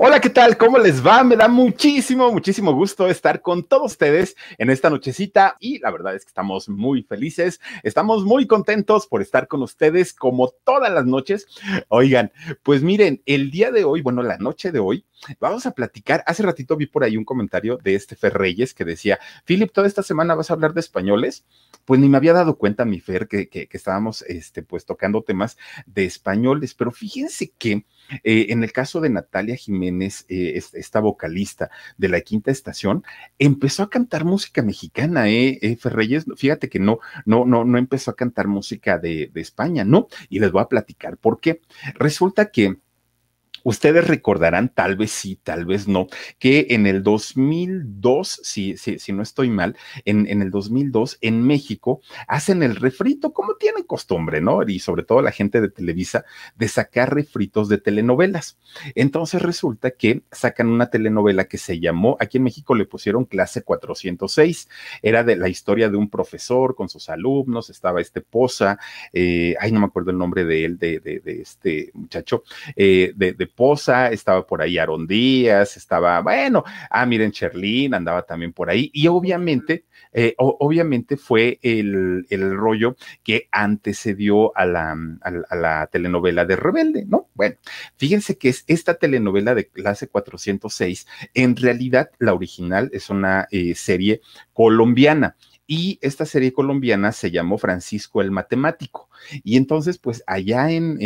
Hola, ¿qué tal? ¿Cómo les va? Me da muchísimo, muchísimo gusto estar con todos ustedes en esta nochecita y la verdad es que estamos muy felices, estamos muy contentos por estar con ustedes como todas las noches. Oigan, pues miren, el día de hoy, bueno, la noche de hoy, vamos a platicar. Hace ratito vi por ahí un comentario de este Fer Reyes que decía, Philip, toda esta semana vas a hablar de españoles. Pues ni me había dado cuenta, mi Fer, que, que, que estábamos, este, pues tocando temas de españoles, pero fíjense que eh, en el caso de Natalia Jiménez, eh, esta vocalista de la quinta estación, empezó a cantar música mexicana, ¿eh? eh Ferreyes, fíjate que no, no, no, no empezó a cantar música de, de España, ¿no? Y les voy a platicar por qué. Resulta que Ustedes recordarán, tal vez sí, tal vez no, que en el 2002, si, si, si no estoy mal, en, en, el 2002 en México hacen el refrito, como tienen costumbre, ¿no? Y sobre todo la gente de Televisa, de sacar refritos de telenovelas. Entonces resulta que sacan una telenovela que se llamó, aquí en México le pusieron clase 406, era de la historia de un profesor con sus alumnos, estaba este Poza, eh, ay, no me acuerdo el nombre de él, de, de, este muchacho, eh, de, de Poza, estaba por ahí Aaron Díaz, estaba, bueno, ah, miren, Cherlin andaba también por ahí, y obviamente, eh, obviamente fue el, el, rollo que antecedió a la, a, a la telenovela de Rebelde, ¿no? Bueno, fíjense que es esta telenovela de clase 406, en realidad la original es una eh, serie colombiana y esta serie colombiana se llamó Francisco el Matemático. Y entonces, pues allá en,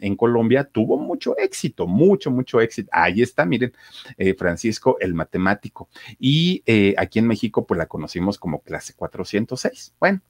en, Colombia tuvo mucho éxito, mucho, mucho éxito. Ahí está, miren, eh, Francisco el Matemático. Y eh, aquí en México, pues la conocimos como clase 406. Bueno.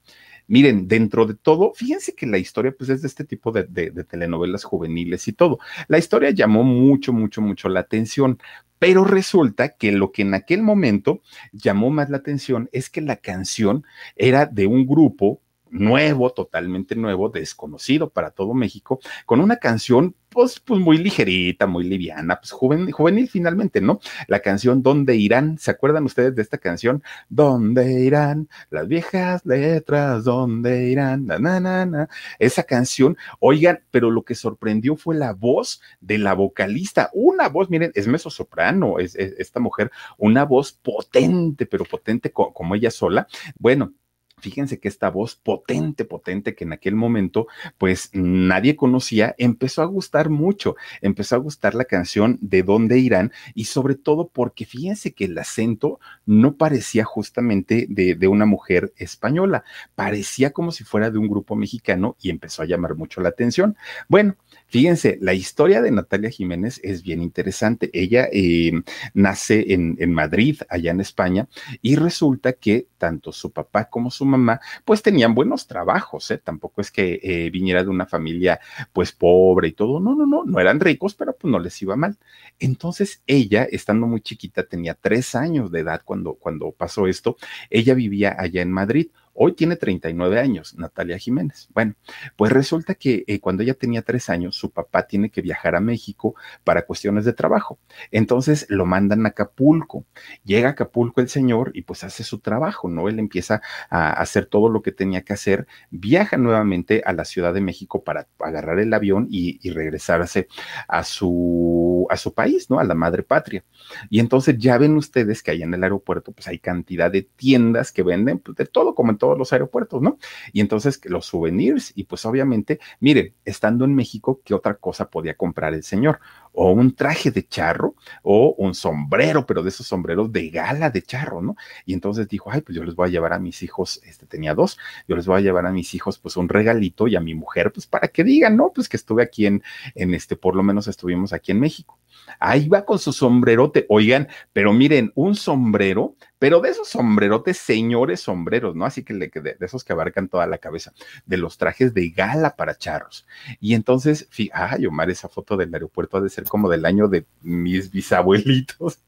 Miren, dentro de todo, fíjense que la historia, pues es de este tipo de, de, de, telenovelas juveniles y todo. La historia llamó mucho, mucho, mucho la atención, pero resulta que lo que en aquel momento llamó más la atención es que la canción era de un grupo nuevo, totalmente nuevo, desconocido para todo México, con una canción pues, pues muy ligerita, muy liviana, pues juvenil, juvenil finalmente, ¿no? La canción ¿Dónde irán? ¿Se acuerdan ustedes de esta canción? ¿Dónde irán? Las viejas letras, ¿dónde irán? Na, na, na, na. Esa canción, oigan, pero lo que sorprendió fue la voz de la vocalista, una voz, miren, es meso soprano, es, es esta mujer, una voz potente, pero potente como ella sola. Bueno, Fíjense que esta voz potente, potente, que en aquel momento pues nadie conocía, empezó a gustar mucho, empezó a gustar la canción de dónde irán y sobre todo porque fíjense que el acento no parecía justamente de, una mujer española, parecía como si fuera de un grupo mexicano y empezó a llamar mucho la atención. Bueno, Fíjense, la historia de Natalia Jiménez es bien interesante. Ella eh, nace en, Madrid, allá en España, y resulta que tanto su papá como su mamá, pues tenían buenos trabajos, ¿eh? Tampoco es que eh, viniera de una familia, pues pobre y todo. No, no, no, no eran ricos, pero pues no les iba mal. Entonces, ella, estando muy chiquita, tenía tres años de edad cuando, cuando pasó esto. Ella vivía allá en Madrid. Hoy tiene 39 años, Natalia Jiménez. Bueno, pues resulta que eh, cuando ella tenía tres años, su papá tiene que viajar a México para cuestiones de trabajo. Entonces lo mandan a Acapulco. Llega a Acapulco el señor y pues hace su trabajo, ¿no? Él empieza a hacer todo lo que tenía que hacer, viaja nuevamente a la Ciudad de México para agarrar el avión y, y regresarse a su a su país, ¿no? A la madre patria. Y entonces ya ven ustedes que ahí en el aeropuerto, pues hay cantidad de tiendas que venden pues, de todo, como en todos los aeropuertos, ¿no? Y entonces los souvenirs, y pues obviamente, miren, estando en México, ¿qué otra cosa podía comprar el señor? O un traje de charro o un sombrero, pero de esos sombreros de gala de charro, ¿no? Y entonces dijo, ay, pues yo les voy a llevar a mis hijos, este tenía dos, yo les voy a llevar a mis hijos pues un regalito y a mi mujer, pues para que digan, ¿no? Pues que estuve aquí en, en este, por lo menos estuvimos aquí en México. Ahí va con su sombrerote. Oigan, pero miren, un sombrero, pero de esos sombrerotes, señores sombreros, ¿no? Así que de, de, esos que abarcan toda la cabeza, de los trajes de gala para charros. Y entonces, ay, Omar, esa foto del aeropuerto ha de ser como del año de mis bisabuelitos.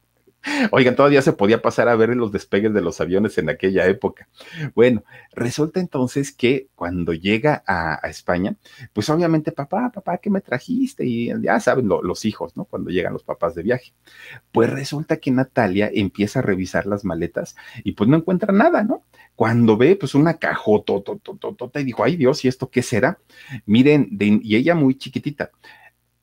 Oigan, todavía se podía pasar a ver los despegues de los aviones en aquella época. Bueno, resulta entonces que cuando llega a, España, pues obviamente, papá, papá, ¿qué me trajiste? Y ya saben los hijos, ¿no? Cuando llegan los papás de viaje. Pues resulta que Natalia empieza a revisar las maletas y pues no encuentra nada, ¿no? Cuando ve pues una cajota y dijo, ay Dios, ¿y esto qué será? Miren, y ella muy chiquitita,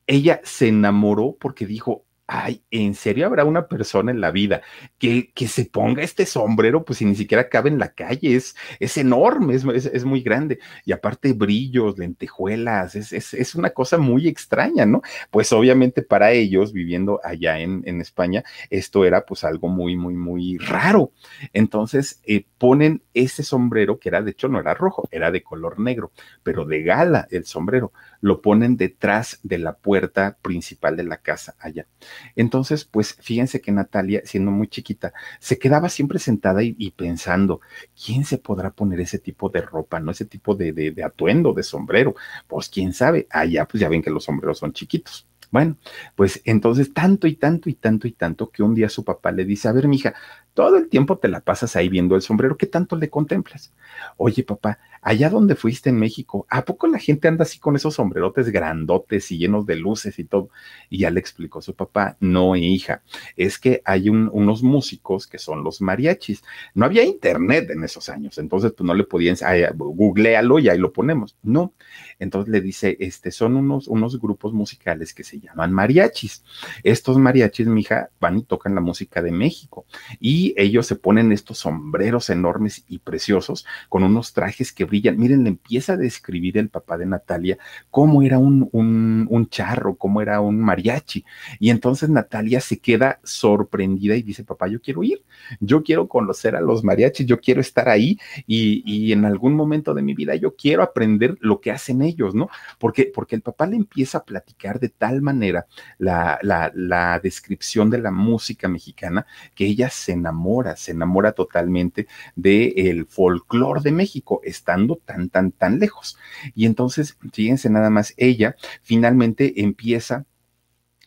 ella se enamoró porque dijo, ay, ¿en serio habrá una persona en la vida que, que se ponga este sombrero? Pues si ni siquiera cabe en la calle, es, es enorme, es, es, muy grande. Y aparte brillos, lentejuelas, es, es, una cosa muy extraña, ¿no? Pues obviamente para ellos, viviendo allá en, en España, esto era pues algo muy, muy, muy raro. Entonces eh, ponen ese sombrero, que era, de hecho, no era rojo, era de color negro, pero de gala el sombrero, lo ponen detrás de la puerta principal de la casa allá. Entonces, pues fíjense que Natalia, siendo muy chiquita, se quedaba siempre sentada y, pensando, ¿quién se podrá poner ese tipo de ropa, no ese tipo de, de, de atuendo, de sombrero? Pues quién sabe, allá pues ya ven que los sombreros son chiquitos. Bueno, pues entonces tanto y tanto y tanto y tanto que un día su papá le dice, a ver, mija, todo el tiempo te la pasas ahí viendo el sombrero, ¿qué tanto le contemplas? Oye, papá, allá donde fuiste en México, ¿a poco la gente anda así con esos sombrerotes grandotes y llenos de luces y todo? Y ya le explicó su papá, no, hija, es que hay unos músicos que son los mariachis. No había internet en esos años, entonces pues no le podían, googlealo y ahí lo ponemos. No, entonces le dice, este, son unos, unos grupos musicales que se llaman mariachis. Estos mariachis, mija, van y tocan la música de México y ellos se ponen estos sombreros enormes y preciosos con unos trajes que brillan. Miren, le empieza a describir el papá de Natalia cómo era un, un, un charro, cómo era un mariachi. Y entonces Natalia se queda sorprendida y dice, papá, yo quiero ir, yo quiero conocer a los mariachis, yo quiero estar ahí y, y en algún momento de mi vida yo quiero aprender lo que hacen ellos, ¿no? Porque, porque el papá le empieza a platicar de tal manera la, la, descripción de la música mexicana que ella se enamora se enamora totalmente del el folclore de México, estando tan, tan, tan lejos. Y entonces, fíjense nada más, ella finalmente empieza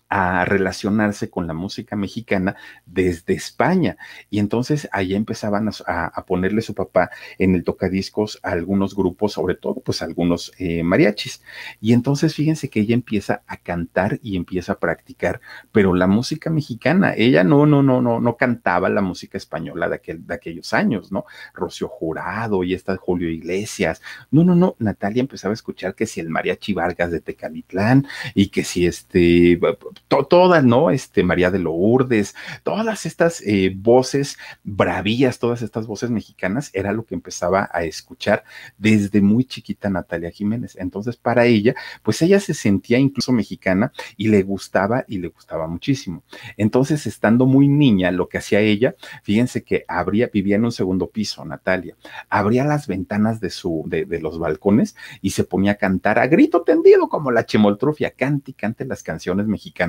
a relacionarse con la música mexicana desde España. Y entonces allá empezaban a, ponerle su papá en el tocadiscos a algunos grupos, sobre todo pues algunos eh, mariachis. Y entonces fíjense que ella empieza a cantar y empieza a practicar, pero la música mexicana, ella no, no, no, no, no cantaba la música española de, aquel, de aquellos años, ¿no? Rocío Jurado y esta Julio Iglesias. No, no, no, Natalia empezaba a escuchar que si el mariachi Vargas de Tecalitlán y que si este todas, ¿no? Este, María de Lourdes, todas estas eh, voces bravías, todas estas voces mexicanas, era lo que empezaba a escuchar desde muy chiquita Natalia Jiménez. Entonces, para ella, pues ella se sentía incluso mexicana y le gustaba y le gustaba muchísimo. Entonces, estando muy niña, lo que hacía ella, fíjense que abría, vivía en un segundo piso, Natalia, abría las ventanas de su, de, de los balcones y se ponía a cantar a grito tendido como la chemoltrofia, cante y cante las canciones mexicanas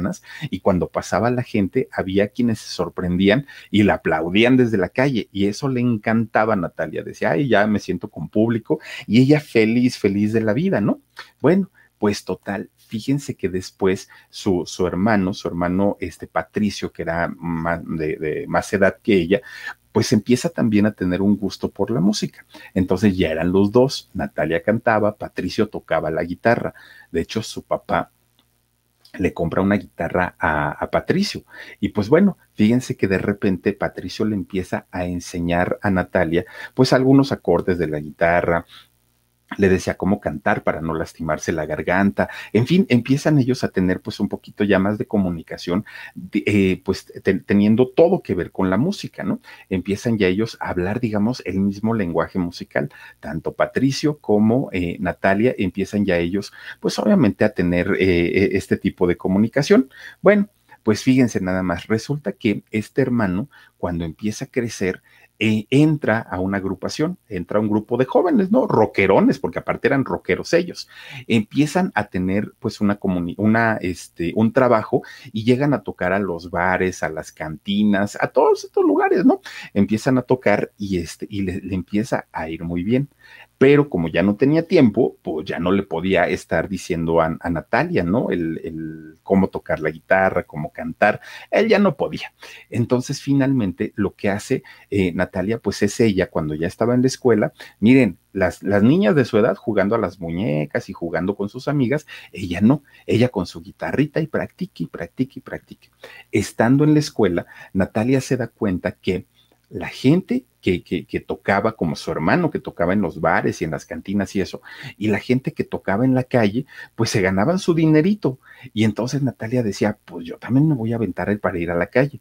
y cuando pasaba la gente había quienes se sorprendían y la aplaudían desde la calle y eso le encantaba a Natalia. Decía, ay, ya me siento con público y ella feliz, feliz de la vida, ¿no? Bueno, pues total, fíjense que después su, su hermano, su hermano este Patricio, que era más de, de, más edad que ella, pues empieza también a tener un gusto por la música. Entonces ya eran los dos, Natalia cantaba, Patricio tocaba la guitarra. De hecho, su papá le compra una guitarra a, Patricio. Y pues bueno, fíjense que de repente Patricio le empieza a enseñar a Natalia pues algunos acordes de la guitarra, le decía cómo cantar para no lastimarse la garganta, en fin, empiezan ellos a tener pues un poquito ya más de comunicación, eh, pues teniendo todo que ver con la música, ¿no? Empiezan ya ellos a hablar, digamos, el mismo lenguaje musical, tanto Patricio como eh, Natalia empiezan ya ellos, pues obviamente a tener eh, este tipo de comunicación. Bueno, pues fíjense nada más, resulta que este hermano, cuando empieza a crecer, eh, entra a una agrupación, entra un grupo de jóvenes, ¿no? Rockerones, porque aparte eran rockeros ellos. Empiezan a tener pues una una, este, un trabajo y llegan a tocar a los bares, a las cantinas, a todos estos lugares, ¿no? Empiezan a tocar y este, y le empieza a ir muy bien pero como ya no tenía tiempo, pues ya no le podía estar diciendo a, Natalia, ¿no? El, cómo tocar la guitarra, cómo cantar, él ya no podía. Entonces, finalmente, lo que hace eh, Natalia, pues es ella, cuando ya estaba en la escuela, miren, las, las, niñas de su edad jugando a las muñecas y jugando con sus amigas, ella no, ella con su guitarrita y practique y practique y practique. Estando en la escuela, Natalia se da cuenta que la gente que, que, tocaba como su hermano, que tocaba en los bares y en las cantinas y eso, y la gente que tocaba en la calle, pues se ganaban su dinerito. Y entonces Natalia decía, pues yo también me voy a aventar el para ir a la calle.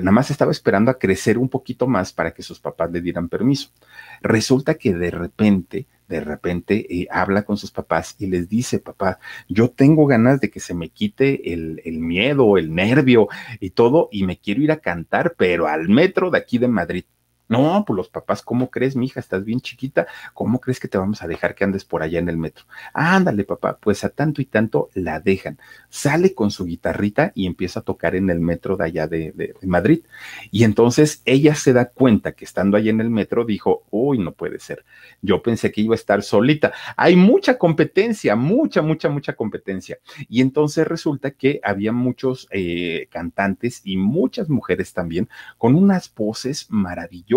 Nada más estaba esperando a crecer un poquito más para que sus papás le dieran permiso. Resulta que de repente de repente eh, habla con sus papás y les dice, papá, yo tengo ganas de que se me quite el, miedo, el nervio y todo, y me quiero ir a cantar, pero al metro de aquí de Madrid. No, pues los papás, ¿cómo crees, mi hija? Estás bien chiquita, ¿cómo crees que te vamos a dejar que andes por allá en el metro? Ándale, papá, pues a tanto y tanto la dejan. Sale con su guitarrita y empieza a tocar en el metro de allá de, de, Madrid. Y entonces ella se da cuenta que estando allá en el metro dijo, uy, no puede ser. Yo pensé que iba a estar solita. Hay mucha competencia, mucha, mucha, mucha competencia. Y entonces resulta que había muchos eh, cantantes y muchas mujeres también con unas voces maravillosas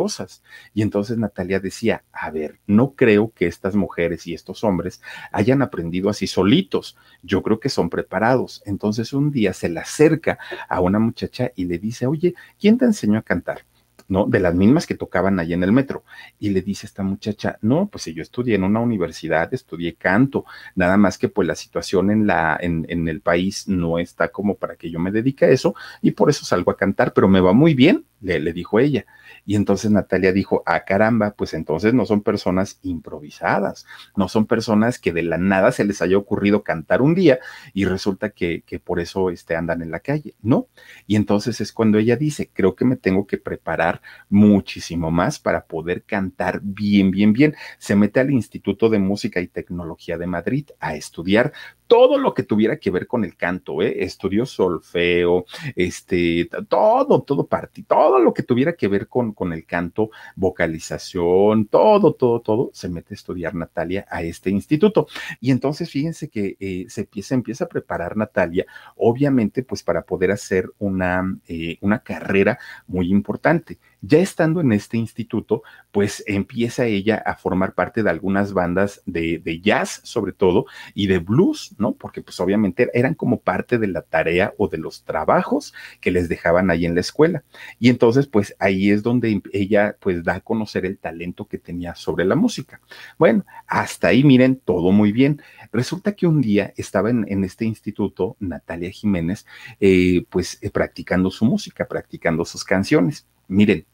y entonces Natalia decía, a ver, no creo que estas mujeres y estos hombres hayan aprendido así solitos, yo creo que son preparados. Entonces un día se le acerca a una muchacha y le dice, oye, ¿quién te enseñó a cantar? ¿No? De las mismas que tocaban allí en el metro. Y le dice esta muchacha, no, pues yo estudié en una universidad, estudié canto, nada más que pues la situación en, la, en, en el país no está como para que yo me dedique a eso y por eso salgo a cantar, pero me va muy bien, le, le dijo ella. Y entonces Natalia dijo, ah, caramba, pues entonces no son personas improvisadas, no son personas que de la nada se les haya ocurrido cantar un día y resulta que, que por eso este, andan en la calle, ¿no? Y entonces es cuando ella dice, creo que me tengo que preparar muchísimo más para poder cantar bien, bien, bien. Se mete al Instituto de Música y Tecnología de Madrid a estudiar todo lo que tuviera que ver con el canto, ¿eh? Estudió solfeo, este, todo, todo parte, todo lo que tuviera que ver con, con el canto, vocalización, todo, todo, todo, se mete a estudiar Natalia a este instituto. Y entonces fíjense que eh, se empieza, empieza a preparar Natalia, obviamente, pues para poder hacer una, eh, una carrera muy importante. Ya estando en este instituto, pues empieza ella a formar parte de algunas bandas de, jazz, sobre todo, y de blues, ¿no? Porque pues obviamente eran como parte de la tarea o de los trabajos que les dejaban ahí en la escuela. Y entonces, pues ahí es donde ella pues da a conocer el talento que tenía sobre la música. Bueno, hasta ahí miren, todo muy bien. Resulta que un día estaba en, en este instituto Natalia Jiménez, eh, pues eh, practicando su música, practicando sus canciones. Miren,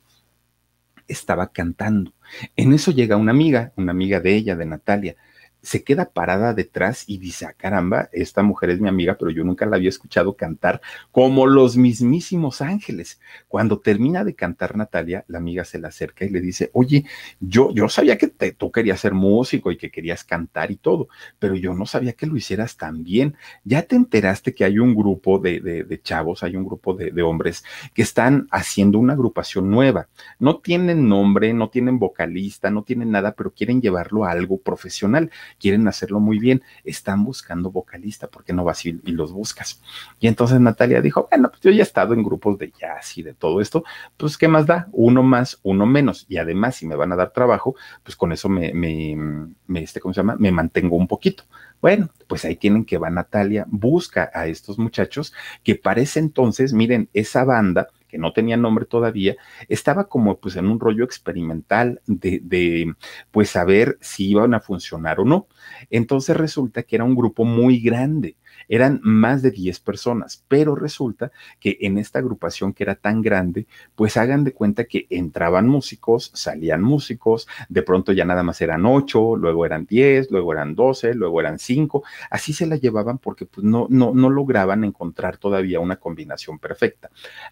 estaba cantando. En eso llega una amiga, una amiga de ella, de Natalia. Se queda parada detrás y dice, ah, caramba, esta mujer es mi amiga, pero yo nunca la había escuchado cantar como los mismísimos ángeles. Cuando termina de cantar Natalia, la amiga se le acerca y le dice, oye, yo, yo sabía que tú querías ser músico y que querías cantar y todo, pero yo no sabía que lo hicieras tan bien. Ya te enteraste que hay un grupo de, de, chavos, hay un grupo de hombres que están haciendo una agrupación nueva. No tienen nombre, no tienen vocalista, no tienen nada, pero quieren llevarlo a algo profesional quieren hacerlo muy bien, están buscando vocalista, ¿por qué no vas y, los buscas? Y entonces Natalia dijo, bueno, pues yo ya he estado en grupos de jazz y de todo esto, pues ¿qué más da? Uno más, uno menos. Y además, si me van a dar trabajo, pues con eso me, me, este, ¿cómo se llama? Me mantengo un poquito. Bueno, pues ahí tienen que va Natalia, busca a estos muchachos que parece entonces, miren, esa banda que no tenía nombre todavía, estaba como pues en un rollo experimental de, de pues saber si iban a funcionar o no. Entonces resulta que era un grupo muy grande eran más de 10 personas, pero resulta que en esta agrupación que era tan grande, pues hagan de cuenta que entraban músicos, salían músicos, de pronto ya nada más eran 8, luego eran 10, luego eran 12, luego eran 5, así se la llevaban porque pues no, no, no lograban encontrar todavía una combinación perfecta.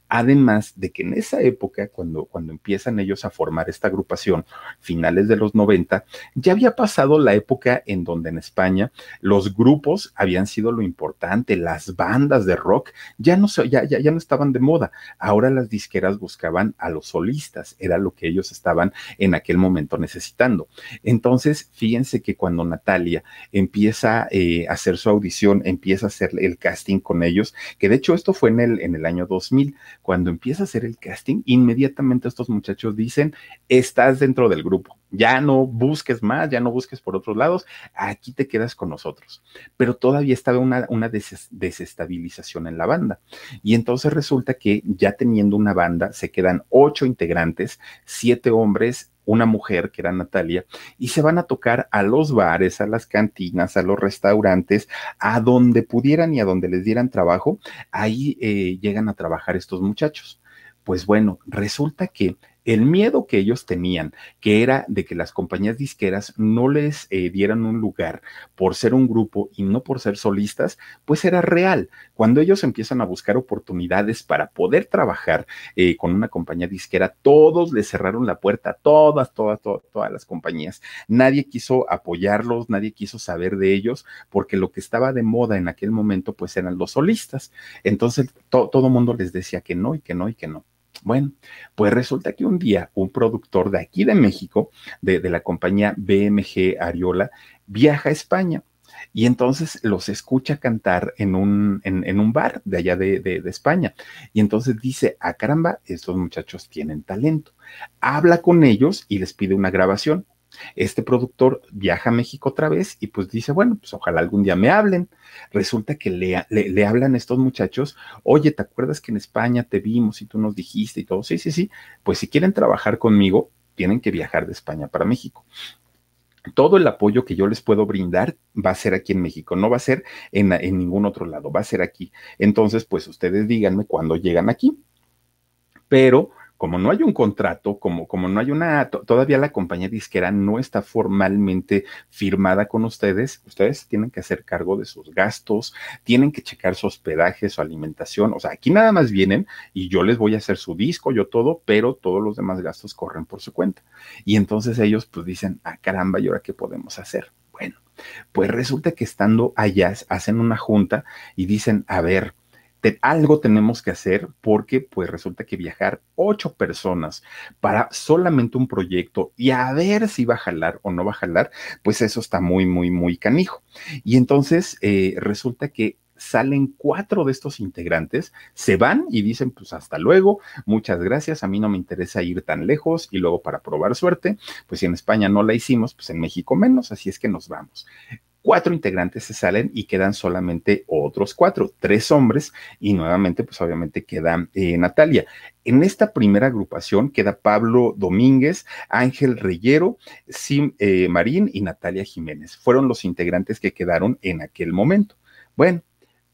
Además de que en esa época, cuando, cuando empiezan ellos a formar esta agrupación, finales de los 90, ya había pasado la época en donde en España los grupos habían sido lo importante importante, las bandas de rock ya no, ya, ya, ya no estaban de moda. Ahora las disqueras buscaban a los solistas, era lo que ellos estaban en aquel momento necesitando. Entonces, fíjense que cuando Natalia empieza eh, a hacer su audición, empieza a hacer el casting con ellos, que de hecho esto fue en el, en el año 2000, cuando empieza a hacer el casting, inmediatamente estos muchachos dicen, estás dentro del grupo ya no busques más, ya no busques por otros lados, aquí te quedas con nosotros. Pero todavía estaba una, desestabilización en la banda. Y entonces resulta que ya teniendo una banda, se quedan ocho integrantes, siete hombres, una mujer que era Natalia, y se van a tocar a los bares, a las cantinas, a los restaurantes, a donde pudieran y a donde les dieran trabajo, ahí eh, llegan a trabajar estos muchachos. Pues bueno, resulta que el miedo que ellos tenían, que era de que las compañías disqueras no les eh, dieran un lugar por ser un grupo y no por ser solistas, pues era real. Cuando ellos empiezan a buscar oportunidades para poder trabajar eh, con una compañía disquera, todos les cerraron la puerta, todas, todas, todas, todas las compañías. Nadie quiso apoyarlos, nadie quiso saber de ellos, porque lo que estaba de moda en aquel momento, pues eran los solistas. Entonces, todo el mundo les decía que no y que no y que no. Bueno, pues resulta que un día un productor de aquí de México, de, la compañía BMG Ariola, viaja a España y entonces los escucha cantar en un, en, un bar de allá de, de, España. Y entonces dice, ah caramba, estos muchachos tienen talento. Habla con ellos y les pide una grabación. Este productor viaja a México otra vez y pues dice, bueno, pues ojalá algún día me hablen. Resulta que le, le, hablan estos muchachos, oye, ¿te acuerdas que en España te vimos y tú nos dijiste y todo? Sí, sí, sí. Pues si quieren trabajar conmigo, tienen que viajar de España para México todo el apoyo que yo les puedo brindar va a ser aquí en México, no va a ser en, en, ningún otro lado, va a ser aquí. Entonces, pues ustedes díganme cuándo llegan aquí. Pero como no hay un contrato, como, como no hay una, todavía la compañía disquera no está formalmente firmada con ustedes, ustedes tienen que hacer cargo de sus gastos, tienen que checar su hospedaje, su alimentación, o sea, aquí nada más vienen y yo les voy a hacer su disco, yo todo, pero todos los demás gastos corren por su cuenta. Y entonces ellos pues dicen, ah, caramba, ¿y ahora qué podemos hacer? Bueno, pues resulta que estando allá hacen una junta y dicen, a ver, algo tenemos que hacer porque pues resulta que viajar ocho personas para solamente un proyecto y a ver si va a jalar o no va a jalar, pues eso está muy, muy, muy canijo. Y entonces eh, resulta que salen cuatro de estos integrantes, se van y dicen, pues hasta luego, muchas gracias, a mí no me interesa ir tan lejos y luego para probar suerte, pues si en España no la hicimos, pues en México menos, así es que nos vamos cuatro integrantes se salen y quedan solamente otros cuatro, tres hombres y nuevamente pues obviamente queda eh, Natalia. En esta primera agrupación queda Pablo Domínguez, Ángel Reyero, Sim eh, Marín y Natalia Jiménez. Fueron los integrantes que quedaron en aquel momento. Bueno,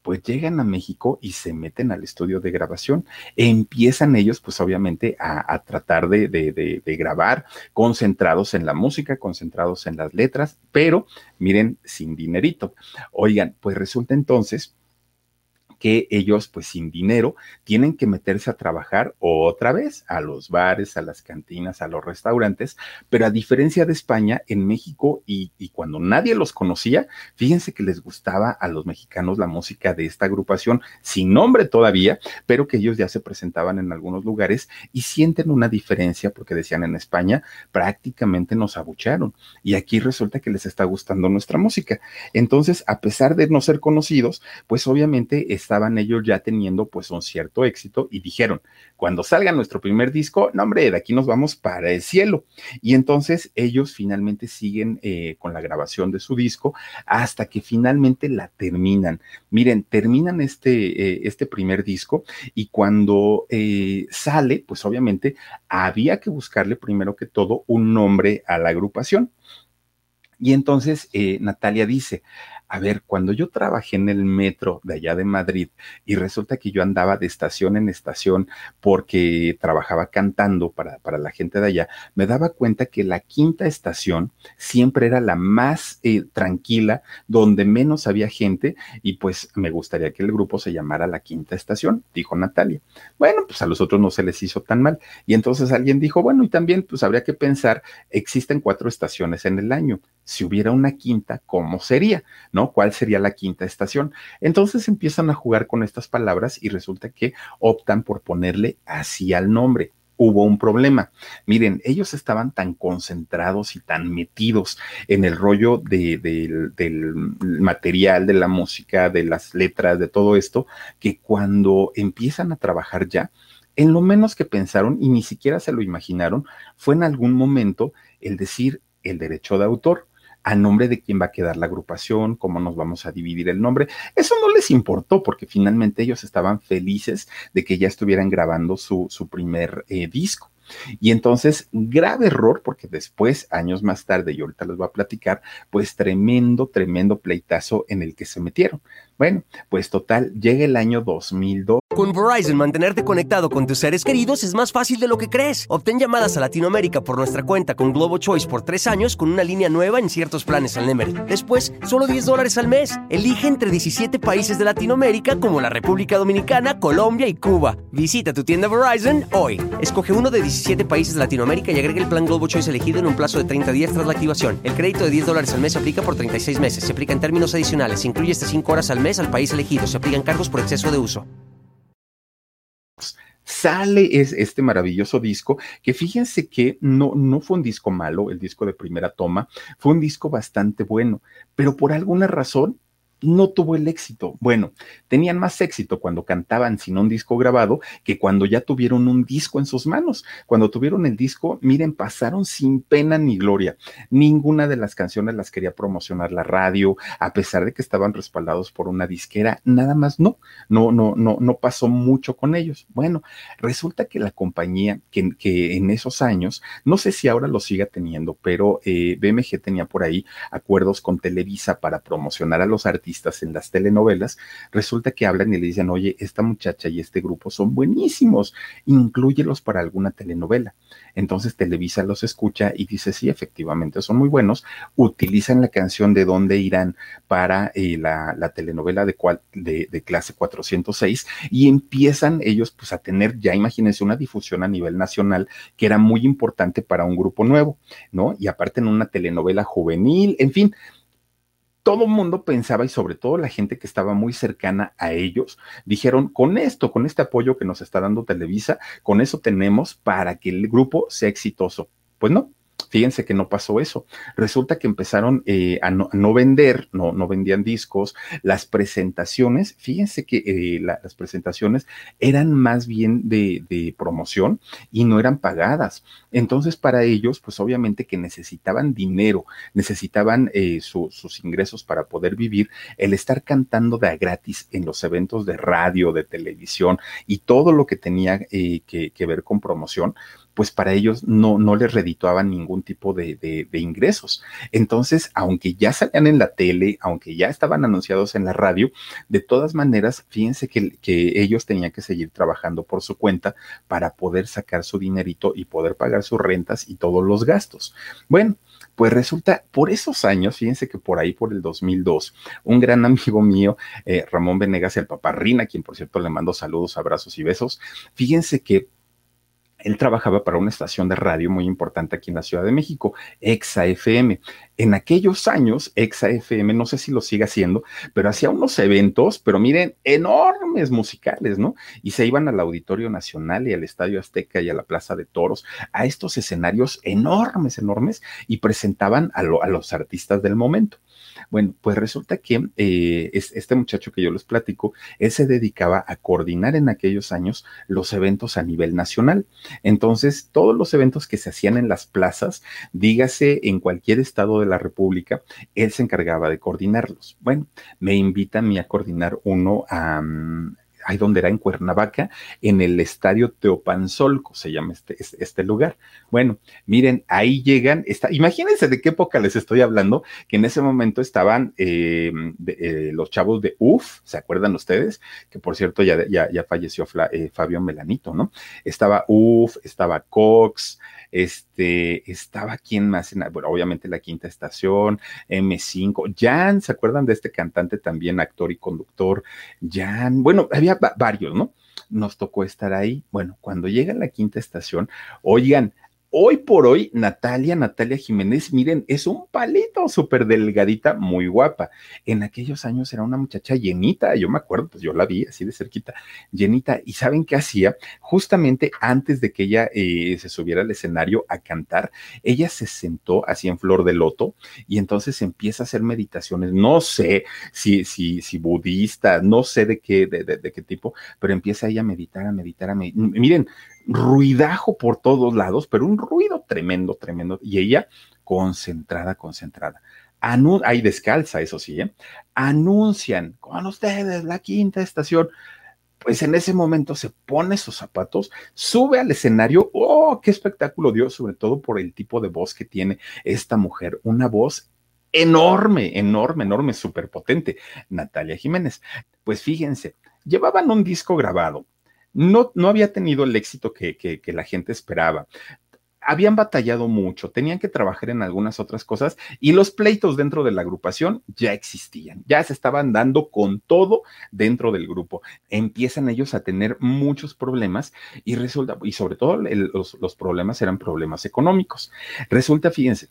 pues llegan a México y se meten al estudio de grabación. Empiezan ellos, pues obviamente, a, tratar de, de grabar concentrados en la música, concentrados en las letras, pero miren, sin dinerito. Oigan, pues resulta entonces que ellos, pues sin dinero, tienen que meterse a trabajar otra vez a los bares, a las cantinas, a los restaurantes, pero a diferencia de España, en México y, cuando nadie los conocía, fíjense que les gustaba a los mexicanos la música de esta agrupación, sin nombre todavía, pero que ellos ya se presentaban en algunos lugares y sienten una diferencia porque decían en España prácticamente nos abucharon y aquí resulta que les está gustando nuestra música. Entonces, a pesar de no ser conocidos, pues obviamente estaban ellos ya teniendo pues un cierto éxito y dijeron, cuando salga nuestro primer disco, no hombre, de aquí nos vamos para el cielo. Y entonces ellos finalmente siguen eh, con la grabación de su disco hasta que finalmente la terminan. Miren, terminan este, eh, este primer disco y cuando eh, sale, pues obviamente había que buscarle primero que todo un nombre a la agrupación. Y entonces Natalia dice, a ver, cuando yo trabajé en el metro de allá de Madrid y resulta que yo andaba de estación en estación porque trabajaba cantando para, para la gente de allá, me daba cuenta que la quinta estación siempre era la más eh, tranquila, donde menos había gente y pues me gustaría que el grupo se llamara la quinta estación, dijo Natalia. Bueno, pues a los otros no se les hizo tan mal. Y entonces alguien dijo, bueno, y también pues habría que pensar, existen cuatro estaciones en el año. Si hubiera una quinta, ¿cómo sería? ¿Cuál sería la quinta estación? Entonces empiezan a jugar con estas palabras y resulta que optan por ponerle así al nombre hubo un problema. Miren, ellos estaban tan concentrados y tan metidos en el rollo del material, de la música, de las letras, de todo esto, que cuando empiezan a trabajar ya, en lo menos que pensaron y ni siquiera se lo imaginaron, fue en algún momento el decir el derecho de autor a nombre de quién va a quedar la agrupación, cómo nos vamos a dividir el nombre. Eso no les importó porque finalmente ellos estaban felices de que ya estuvieran grabando su, su primer eh, disco. Y entonces, grave error, porque después, años más tarde, y ahorita les voy a platicar, pues tremendo, tremendo pleitazo en el que se metieron. Bueno, pues total, llega el año 2002. Con Verizon, mantenerte conectado con tus seres queridos es más fácil de lo que crees. Obtén llamadas a Latinoamérica por nuestra cuenta con Globo Choice por tres años con una línea nueva en ciertos planes al Nemery. Después, solo 10 dólares al mes. Elige entre 17 países de Latinoamérica como la República Dominicana, Colombia y Cuba. Visita tu tienda Verizon hoy. Escoge uno de 17 países de Latinoamérica y agrega el plan Globo Choice elegido en un plazo de 30 días tras la activación. El crédito de 10 dólares al mes se aplica por 36 meses. Se aplica en términos adicionales. Se incluye hasta 5 horas al mes al país elegido. Se aplican cargos por exceso de uso. Sale es este maravilloso disco que fíjense que no, no fue un disco malo, el disco de primera toma, fue un disco bastante bueno, pero por alguna razón no tuvo el éxito. Bueno, tenían más éxito cuando cantaban sin un disco grabado que cuando ya tuvieron un disco en sus manos. Cuando tuvieron el disco, miren, pasaron sin pena ni gloria. Ninguna de las canciones las quería promocionar la radio, a pesar de que estaban respaldados por una disquera, nada más no, no, no, no, no pasó mucho con ellos. Bueno, resulta que la compañía que, en esos años, no sé si ahora lo siga teniendo, pero eh, BMG tenía por ahí acuerdos con Televisa para promocionar a los artistas en las telenovelas, resulta que hablan y le dicen, oye, esta muchacha y este grupo son buenísimos, incluyelos para alguna telenovela. Entonces Televisa los escucha y dice, sí, efectivamente son muy buenos, utilizan la canción de dónde irán para eh, la, telenovela de, de, de, clase 406 y empiezan ellos pues a tener ya, imagínense, una difusión a nivel nacional que era muy importante para un grupo nuevo, ¿no? Y aparte en una telenovela juvenil, en fin, todo el mundo pensaba y sobre todo la gente que estaba muy cercana a ellos, dijeron, con esto, con este apoyo que nos está dando Televisa, con eso tenemos para que el grupo sea exitoso. Pues no, Fíjense que no pasó eso. Resulta que empezaron eh, a, no, vender, no, no vendían discos. Las presentaciones, fíjense que eh, las presentaciones eran más bien de, promoción y no eran pagadas. Entonces, para ellos, pues obviamente que necesitaban dinero, necesitaban eh, sus ingresos para poder vivir, el estar cantando de a gratis en los eventos de radio, de televisión y todo lo que tenía que ver con promoción, pues para ellos no, no les redituaban ningún tipo de, de, ingresos. Entonces, aunque ya salían en la tele, aunque ya estaban anunciados en la radio, de todas maneras, fíjense que, que ellos tenían que seguir trabajando por su cuenta para poder sacar su dinerito y poder pagar sus rentas y todos los gastos. Bueno, pues resulta, por esos años, fíjense que por ahí, por el 2002, un gran amigo mío, eh, Ramón Venegas, el paparrina, quien por cierto le mando saludos, abrazos y besos, fíjense que él trabajaba para una estación de radio muy importante aquí en la Ciudad de México, Exa FM. En aquellos años, Exa FM, no sé si lo sigue haciendo, pero hacía unos eventos, pero miren, enormes musicales, ¿no? Y se iban al Auditorio Nacional y al Estadio Azteca y a la Plaza de Toros, a estos escenarios enormes, enormes, y presentaban a, a los artistas del momento. Bueno, pues resulta que eh, este muchacho que yo les platico, él se dedicaba a coordinar en aquellos años los eventos a nivel nacional. Entonces, todos los eventos que se hacían en las plazas, dígase en cualquier estado de la República, él se encargaba de coordinarlos. Bueno, me invita a mí a coordinar uno a... Ahí donde era en Cuernavaca, en el estadio Teopanzolco, se llama este, este, lugar. Bueno, miren, ahí llegan, imagínense de qué época les estoy hablando, que en ese momento estaban eh, eh, los chavos de UF, ¿se acuerdan ustedes? Que por cierto ya, ya, ya falleció eh, Fabio Melanito, ¿no? Estaba UF, estaba Cox, este, estaba quien más, en, bueno, obviamente la quinta estación, M5, Jan, ¿se acuerdan de este cantante también, actor y conductor? Jan, bueno, había varios, ¿no? Nos tocó estar ahí. Bueno, cuando llega la quinta estación, oigan, Hoy por hoy, Natalia, Natalia Jiménez, miren, es un palito súper delgadita, muy guapa. En aquellos años era una muchacha llenita, yo me acuerdo, pues yo la vi así de cerquita, llenita. ¿Y saben qué hacía? Justamente antes de que ella eh, se subiera al escenario a cantar, ella se sentó así en flor de loto y entonces empieza a hacer meditaciones. No sé si, si, si budista, no sé de qué, de, de qué tipo, pero empieza ella a meditar, a meditar, a meditar. Miren, ruidajo por todos lados, pero un ruido tremendo, tremendo. Y ella concentrada, concentrada. Anu ahí descalza, eso sí, ¿eh? anuncian con ustedes la quinta estación. Pues en ese momento se pone sus zapatos, sube al escenario. ¡Oh, qué espectáculo dio! Sobre todo por el tipo de voz que tiene esta mujer. Una voz enorme, enorme, enorme, súper potente. Natalia Jiménez. Pues fíjense, llevaban un disco grabado no, no había tenido el éxito que, que, la gente esperaba habían batallado mucho, tenían que trabajar en algunas otras cosas y los pleitos dentro de la agrupación ya existían, ya se estaban dando con todo dentro del grupo. Empiezan ellos a tener muchos problemas y resulta, y sobre todo los, los problemas eran problemas económicos. Resulta, fíjense,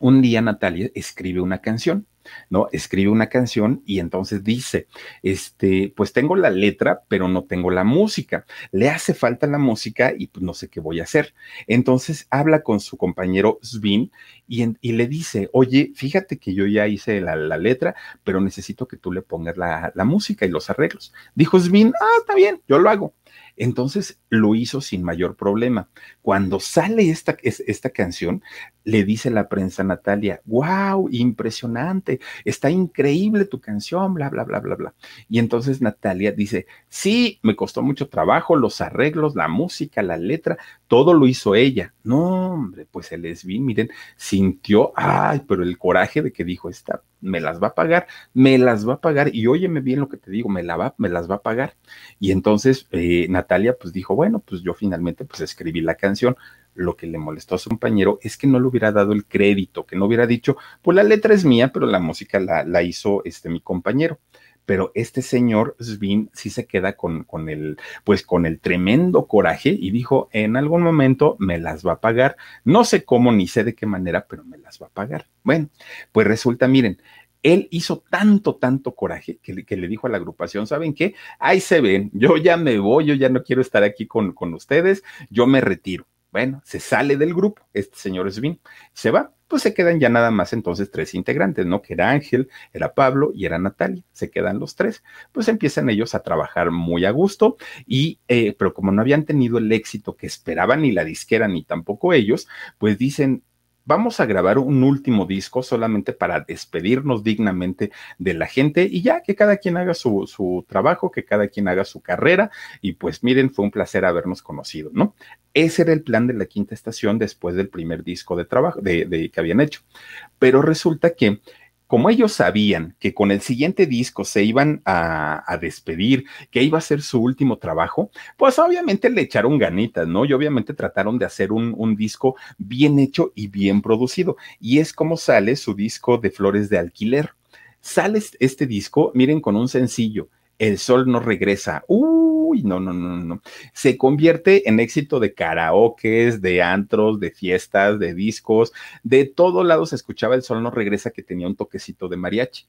un día Natalia escribe una canción ¿no? Escribe una canción y entonces dice, este, pues tengo la letra, pero no tengo la música. Le hace falta la música y pues no sé qué voy a hacer. Entonces habla con su compañero Svin y, le dice, oye, fíjate que yo ya hice la, letra, pero necesito que tú le pongas la, la música y los arreglos. Dijo Svin, ah, está bien, yo lo hago. Entonces lo hizo sin mayor problema. Cuando sale esta, esta canción, le dice la prensa Natalia, wow, impresionante, está increíble tu canción, bla, bla, bla, bla, bla. Y entonces Natalia dice, sí, me costó mucho trabajo, los arreglos, la música, la letra, todo lo hizo ella. No, hombre, pues el Esvin, miren, sintió, ay, pero el coraje de que dijo, esta me las va a pagar, me las va a pagar, y óyeme bien lo que te digo, me, la va, me las va a pagar. Y entonces eh, Natalia pues dijo, bueno, pues yo finalmente pues escribí la canción. Lo que le molestó a su compañero es que no le hubiera dado el crédito, que no hubiera dicho, pues la letra es mía, pero la música la, la hizo este mi compañero pero este señor Svin sí se queda con, con el, pues con el tremendo coraje y dijo, en algún momento me las va a pagar, no sé cómo ni sé de qué manera, pero me las va a pagar. Bueno, pues resulta, miren, él hizo tanto, tanto coraje que le, que le, dijo a la agrupación, ¿saben qué? Ahí se ven, yo ya me voy, yo ya no quiero estar aquí con, con ustedes, yo me retiro. Bueno, se sale del grupo, este señor Svin, se va, pues se quedan ya nada más entonces tres integrantes, ¿no? Que era Ángel, era Pablo y era Natalia, se quedan los tres, pues empiezan ellos a trabajar muy a gusto y, eh, pero como no habían tenido el éxito que esperaban ni la disquera ni tampoco ellos, pues dicen, vamos a grabar un último disco solamente para despedirnos dignamente de la gente y ya que cada quien haga su, su trabajo, que cada quien haga su carrera y pues miren, fue un placer habernos conocido, ¿no? Ese era el plan de la quinta estación después del primer disco de trabajo de, de que habían hecho. Pero resulta que como ellos sabían que con el siguiente disco se iban a, despedir, que iba a ser su último trabajo, pues obviamente le echaron ganitas, ¿no? Y obviamente trataron de hacer un, un, disco bien hecho y bien producido. Y es como sale su disco de Flores de Alquiler. Sale este disco, miren, con un sencillo, El Sol no regresa. Uy, no, no, no, no. Se convierte en éxito de karaokes, de antros, de fiestas, de discos, de todos lados se escuchaba El Sol no regresa que tenía un toquecito de mariachi.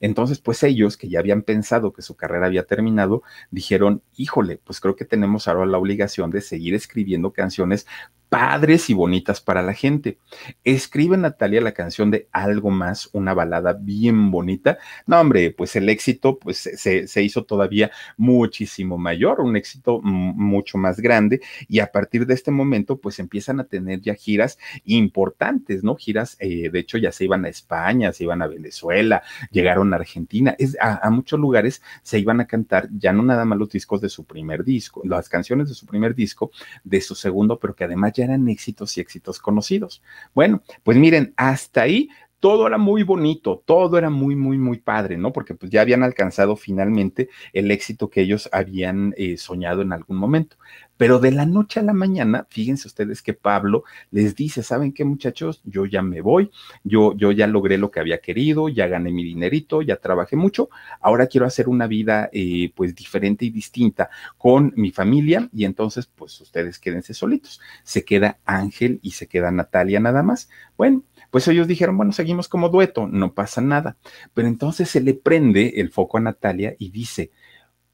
Entonces, pues ellos que ya habían pensado que su carrera había terminado, dijeron, híjole, pues creo que tenemos ahora la obligación de seguir escribiendo canciones padres y bonitas para la gente. Escribe Natalia la canción de Algo más, una balada bien bonita. No, hombre, pues el éxito pues se, se hizo todavía muchísimo mayor, un éxito mucho más grande y a partir de este momento pues empiezan a tener ya giras importantes, ¿no? Giras, eh, de hecho ya se iban a España, se iban a Venezuela, llegaron a Argentina, es, a, a muchos lugares se iban a cantar ya no nada más los discos de su primer disco, las canciones de su primer disco, de su segundo, pero que además ya eran éxitos y éxitos conocidos. Bueno, pues miren, hasta ahí todo era muy bonito, todo era muy, muy, muy padre, ¿no? Porque pues ya habían alcanzado finalmente el éxito que ellos habían eh, soñado en algún momento. Pero de la noche a la mañana, fíjense ustedes que Pablo les dice, ¿saben qué muchachos? Yo ya me voy, yo, yo ya logré lo que había querido, ya gané mi dinerito, ya trabajé mucho, ahora quiero hacer una vida eh, pues diferente y distinta con mi familia y entonces pues ustedes quédense solitos. Se queda Ángel y se queda Natalia nada más. Bueno, pues ellos dijeron, bueno, seguimos como dueto, no pasa nada. Pero entonces se le prende el foco a Natalia y dice,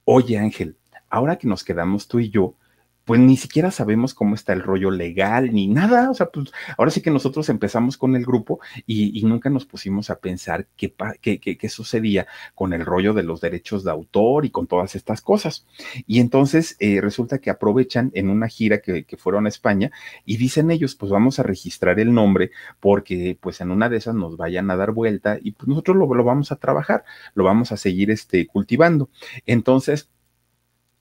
oye Ángel, ahora que nos quedamos tú y yo, pues ni siquiera sabemos cómo está el rollo legal ni nada. O sea, pues ahora sí que nosotros empezamos con el grupo y, nunca nos pusimos a pensar qué, qué, qué, qué, sucedía con el rollo de los derechos de autor y con todas estas cosas. Y entonces eh, resulta que aprovechan en una gira que, que, fueron a España y dicen ellos, pues vamos a registrar el nombre porque pues en una de esas nos vayan a dar vuelta y pues nosotros lo, lo vamos a trabajar, lo vamos a seguir este, cultivando. Entonces,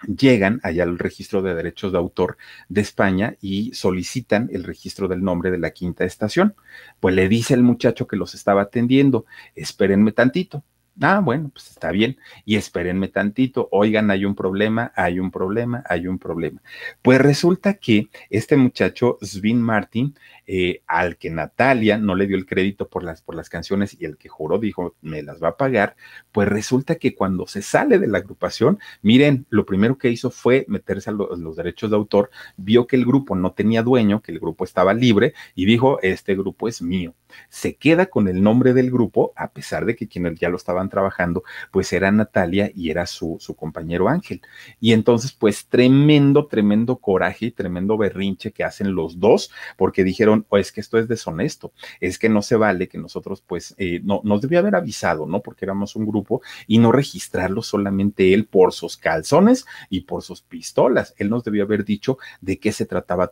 llegan allá al registro de derechos de autor de España y solicitan el registro del nombre de la quinta estación. Pues le dice el muchacho que los estaba atendiendo, espérenme tantito. Ah, bueno, pues está bien. Y espérenme tantito. Oigan, hay un problema, hay un problema, hay un problema. Pues resulta que este muchacho, Svin Martin, eh, al que Natalia no le dio el crédito por las, por las canciones y el que juró dijo, me las va a pagar, pues resulta que cuando se sale de la agrupación, miren, lo primero que hizo fue meterse a lo, los derechos de autor, vio que el grupo no tenía dueño, que el grupo estaba libre y dijo, este grupo es mío. Se queda con el nombre del grupo, a pesar de que quienes ya lo estaban trabajando, pues era Natalia y era su, su compañero Ángel. Y entonces, pues tremendo, tremendo coraje y tremendo berrinche que hacen los dos, porque dijeron, oh, es que esto es deshonesto, es que no se vale que nosotros, pues, eh, no, nos debía haber avisado, ¿no? Porque éramos un grupo y no registrarlo solamente él por sus calzones y por sus pistolas. Él nos debió haber dicho de qué se trataba.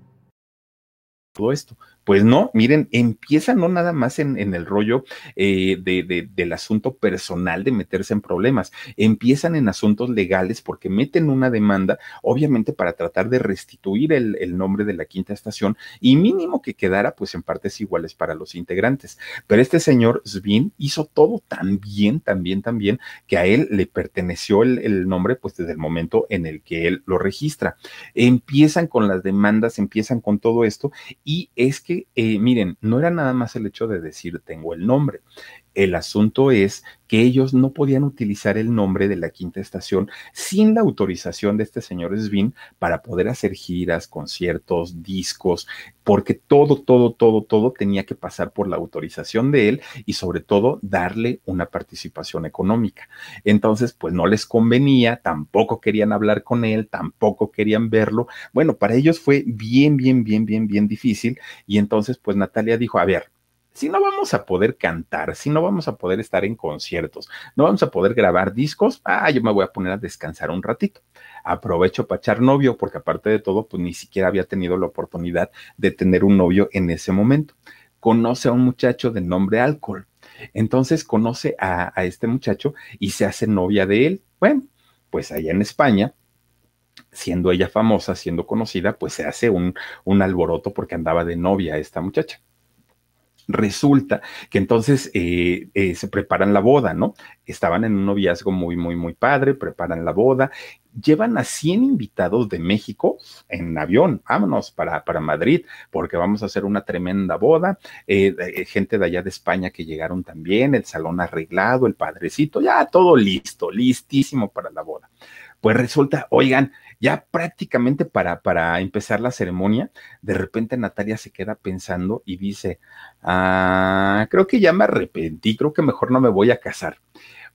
todo esto. Pues no, miren, empieza no nada más en, el rollo eh, de, de, del asunto personal de meterse en problemas, empiezan en asuntos legales porque meten una demanda, obviamente para tratar de restituir el, el, nombre de la quinta estación y mínimo que quedara pues en partes iguales para los integrantes. Pero este señor Svin hizo todo tan bien, tan bien, tan bien, que a él le perteneció el, el nombre pues desde el momento en el que él lo registra. Empiezan con las demandas, empiezan con todo esto y es que, eh, miren, no era nada más el hecho de decir tengo el nombre. El asunto es que ellos no podían utilizar el nombre de la quinta estación sin la autorización de este señor Svin para poder hacer giras, conciertos, discos, porque todo, todo, todo, todo tenía que pasar por la autorización de él y sobre todo darle una participación económica. Entonces, pues no les convenía, tampoco querían hablar con él, tampoco querían verlo. Bueno, para ellos fue bien, bien, bien, bien, bien difícil y entonces, pues Natalia dijo, a ver, si no vamos a poder cantar, si no vamos a poder estar en conciertos, no vamos a poder grabar discos, ah, yo me voy a poner a descansar un ratito. Aprovecho para echar novio, porque aparte de todo, pues ni siquiera había tenido la oportunidad de tener un novio en ese momento. Conoce a un muchacho de nombre Alcohol. Entonces conoce a, este muchacho y se hace novia de él. Bueno, pues allá en España, siendo ella famosa, siendo conocida, pues se hace un, un alboroto porque andaba de novia esta muchacha. Resulta que entonces eh, eh, se preparan la boda, ¿no? Estaban en un noviazgo muy, muy, muy padre, preparan la boda, llevan a 100 invitados de México en avión, vámonos para, para Madrid, porque vamos a hacer una tremenda boda, eh, gente de allá de España que llegaron también, el salón arreglado, el padrecito, ya todo listo, listísimo para la boda. Pues resulta, oigan, ya prácticamente para, para empezar la ceremonia, de repente Natalia se queda pensando y dice, ah, creo que ya me arrepentí, creo que mejor no me voy a casar.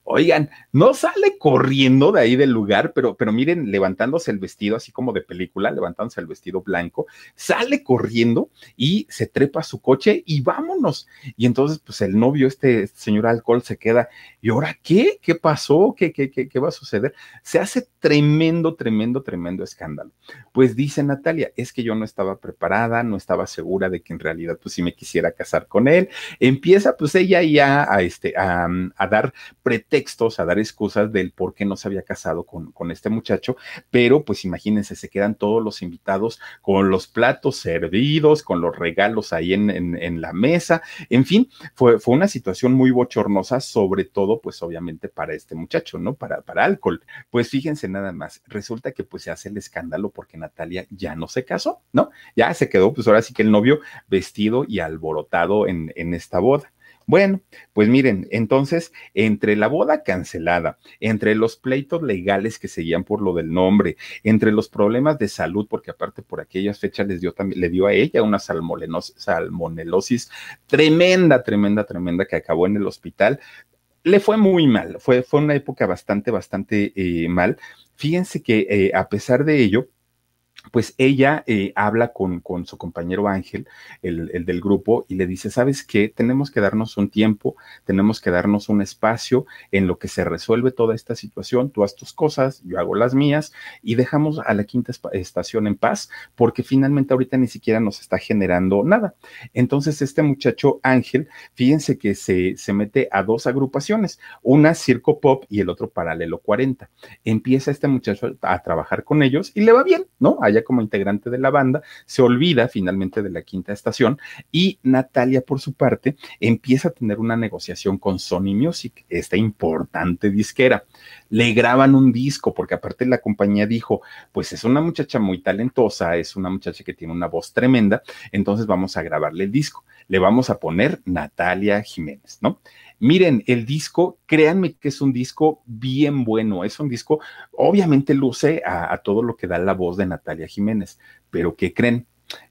Oigan, no sale corriendo de ahí del lugar, pero, pero miren, levantándose el vestido, así como de película, levantándose el vestido blanco, sale corriendo y se trepa a su coche y vámonos. Y entonces, pues el novio, este señor alcohol, se queda, ¿y ahora qué? ¿Qué pasó? ¿Qué, qué, qué, qué va a suceder? Se hace tremendo, tremendo, tremendo escándalo. Pues dice Natalia, es que yo no estaba preparada, no estaba segura de que en realidad, pues sí me quisiera casar con él. Empieza, pues ella ya a, este, a, a dar pretextos a dar excusas del por qué no se había casado con, con este muchacho, pero pues imagínense, se quedan todos los invitados con los platos servidos, con los regalos ahí en, en, la mesa, en fin, fue, fue una situación muy bochornosa, sobre todo pues obviamente para este muchacho, ¿no? Para, para alcohol. Pues fíjense nada más, resulta que pues se hace el escándalo porque Natalia ya no se casó, ¿no? Ya se quedó pues ahora sí que el novio vestido y alborotado en, en esta boda. Bueno, pues miren, entonces, entre la boda cancelada, entre los pleitos legales que seguían por lo del nombre, entre los problemas de salud, porque aparte por aquellas fechas les dio también, le dio a ella una salmonelosis tremenda, tremenda, tremenda que acabó en el hospital. Le fue muy mal, fue, fue una época bastante, bastante eh, mal. Fíjense que eh, a pesar de ello, pues ella eh, habla con, con, su compañero Ángel, el, el, del grupo, y le dice, ¿sabes qué? Tenemos que darnos un tiempo, tenemos que darnos un espacio en lo que se resuelve toda esta situación, tú haz tus cosas, yo hago las mías, y dejamos a la quinta estación en paz, porque finalmente ahorita ni siquiera nos está generando nada. Entonces, este muchacho Ángel, fíjense que se, se mete a dos agrupaciones, una Circo Pop y el otro Paralelo 40. Empieza este muchacho a trabajar con ellos y le va bien, ¿no? Como integrante de la banda, se olvida finalmente de la quinta estación y Natalia, por su parte, empieza a tener una negociación con Sony Music, esta importante disquera. Le graban un disco, porque aparte la compañía dijo, pues es una muchacha muy talentosa, es una muchacha que tiene una voz tremenda, entonces vamos a grabarle el disco. Le vamos a poner Natalia Jiménez, ¿no? Miren, el disco, créanme que es un disco bien bueno, es un disco, obviamente luce a, todo lo que da la voz de Natalia Jiménez, pero ¿qué creen?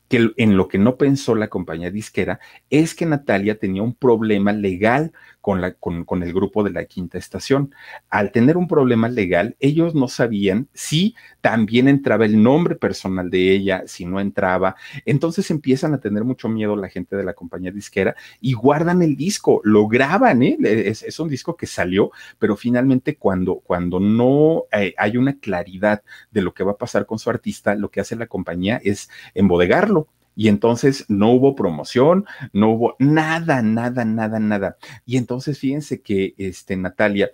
que en lo que no pensó la compañía disquera es que Natalia tenía un problema legal con, la, con, con, el grupo de la quinta estación. Al tener un problema legal, ellos no sabían si también entraba el nombre personal de ella, si no entraba. Entonces empiezan a tener mucho miedo la gente de la compañía disquera y guardan el disco, lo graban, ¿eh? es, un disco que salió, pero finalmente cuando, cuando no eh, hay una claridad de lo que va a pasar con su artista, lo que hace la compañía es embodegarlo y entonces no hubo promoción, no hubo nada, nada, nada, nada. Y entonces fíjense que este Natalia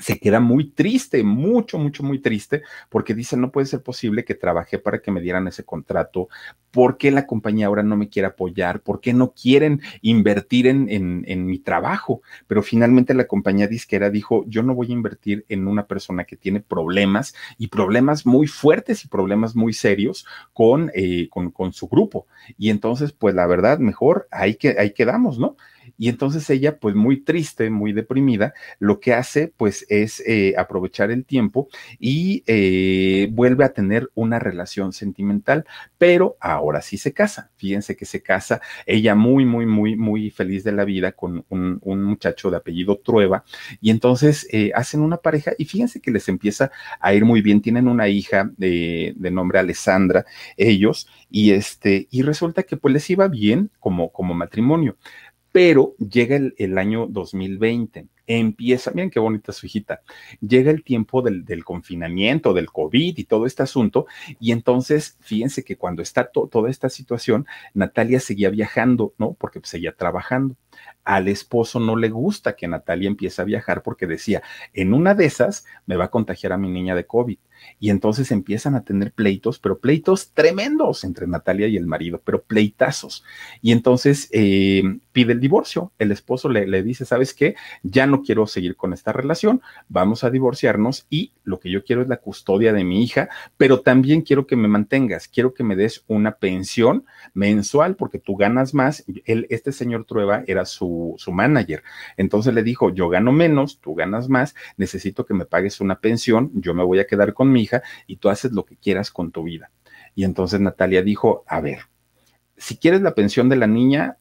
se queda muy triste, mucho, mucho, muy triste, porque dice, no puede ser posible que trabajé para que me dieran ese contrato, ¿por qué la compañía ahora no me quiere apoyar? ¿Por qué no quieren invertir en, en, en, mi trabajo? Pero finalmente la compañía disquera dijo, yo no voy a invertir en una persona que tiene problemas y problemas muy fuertes y problemas muy serios con, eh, con, con su grupo. Y entonces, pues la verdad, mejor ahí, que, ahí quedamos, ¿no? Y entonces ella, pues muy triste, muy deprimida, lo que hace, pues es eh, aprovechar el tiempo y eh, vuelve a tener una relación sentimental, pero ahora sí se casa. Fíjense que se casa ella muy, muy, muy, muy feliz de la vida con un, muchacho de apellido Trueba. Y entonces eh, hacen una pareja y fíjense que les empieza a ir muy bien. Tienen una hija de, de nombre Alessandra, ellos, y este, y resulta que pues les iba bien como, como matrimonio. Pero llega el, año 2020 empieza, miren qué bonita su hijita, llega el tiempo del, confinamiento, del COVID y todo este asunto, y entonces fíjense que cuando está toda esta situación, Natalia seguía viajando, ¿no? Porque pues, seguía trabajando. Al esposo no le gusta que Natalia empiece a viajar porque decía, en una de esas me va a contagiar a mi niña de COVID. Y entonces empiezan a tener pleitos, pero pleitos tremendos entre Natalia y el marido, pero pleitazos. Y entonces eh, pide el divorcio. El esposo le, le dice, ¿sabes qué? Ya no quiero seguir con esta relación, vamos a divorciarnos y lo que yo quiero es la custodia de mi hija, pero también quiero que me mantengas, quiero que me des una pensión mensual porque tú ganas más. Él, este señor Trueba era su, su manager. Entonces le dijo, yo gano menos, tú ganas más, necesito que me pagues una pensión, yo me voy a quedar con mi hija y tú haces lo que quieras con tu vida. Y entonces Natalia dijo, a ver, si quieres la pensión de la niña,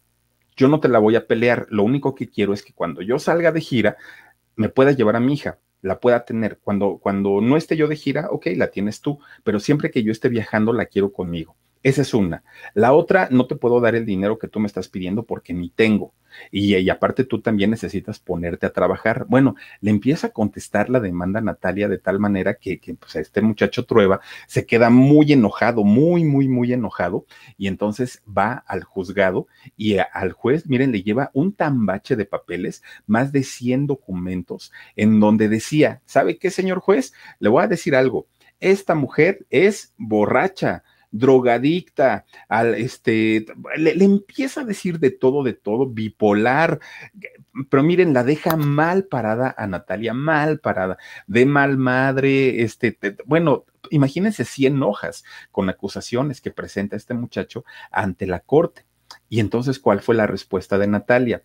yo no te la voy a pelear, lo único que quiero es que cuando yo salga de gira, me pueda llevar a mi hija, la pueda tener. Cuando, cuando no esté yo de gira, ok, la tienes tú, pero siempre que yo esté viajando, la quiero conmigo. Esa es una. La otra, no te puedo dar el dinero que tú me estás pidiendo porque ni tengo. Y, aparte tú también necesitas ponerte a trabajar. Bueno, le empieza a contestar la demanda a Natalia de tal manera que, pues, este muchacho Trueba se queda muy enojado, muy, muy, muy enojado. Y entonces va al juzgado y al juez, miren, le lleva un tambache de papeles, más de 100 documentos, en donde decía, ¿sabe qué, señor juez? Le voy a decir algo. Esta mujer es borracha drogadicta, al este, le, empieza a decir de todo, de todo, bipolar, pero miren, la deja mal parada a Natalia, mal parada, de mal madre, este, bueno, imagínense 100 hojas con acusaciones que presenta este muchacho ante la corte. Y entonces, ¿cuál fue la respuesta de Natalia?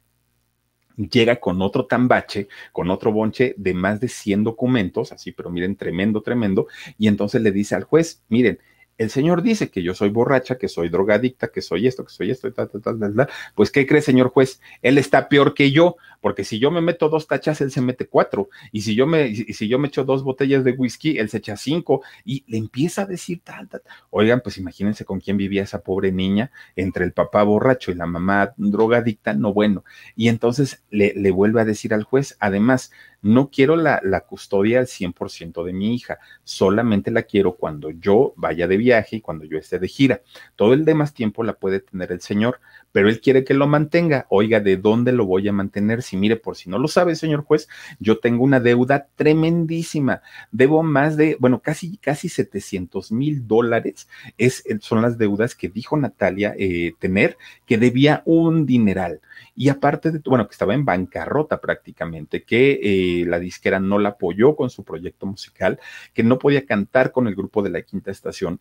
llega con otro tambache, con otro bonche de más de 100 documentos, así, pero miren, tremendo, tremendo, y entonces le dice al juez, miren, el Señor dice que yo soy borracha, que soy drogadicta, que soy esto, que soy esto, tal, tal, tal, tal, pues ¿qué cree, señor juez? Él está peor que yo, porque si yo me meto dos tachas, él se mete cuatro, y si yo me, y si yo me echo dos botellas de whisky, él se echa cinco, y le empieza a decir tal, tal. Oigan, pues imagínense con quién vivía esa pobre niña, entre el papá borracho y la mamá drogadicta, no bueno. Y entonces le vuelve a decir al juez, además, no quiero la, la custodia al 100% de mi hija, solamente la quiero cuando yo vaya de viaje y cuando yo esté de gira. Todo el demás tiempo la puede tener el Señor, pero Él quiere que lo mantenga. Oiga, ¿de dónde lo voy a mantener? Si mire, por si no lo sabe, señor juez, yo tengo una deuda tremendísima. Debo más de, bueno, casi, casi 700 mil dólares. Es, son las deudas que dijo Natalia eh, tener, que debía un dineral. Y aparte de, bueno, que estaba en bancarrota prácticamente, que eh, la disquera no la apoyó con su proyecto musical, que no podía cantar con el grupo de la quinta estación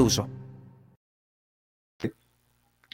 uso.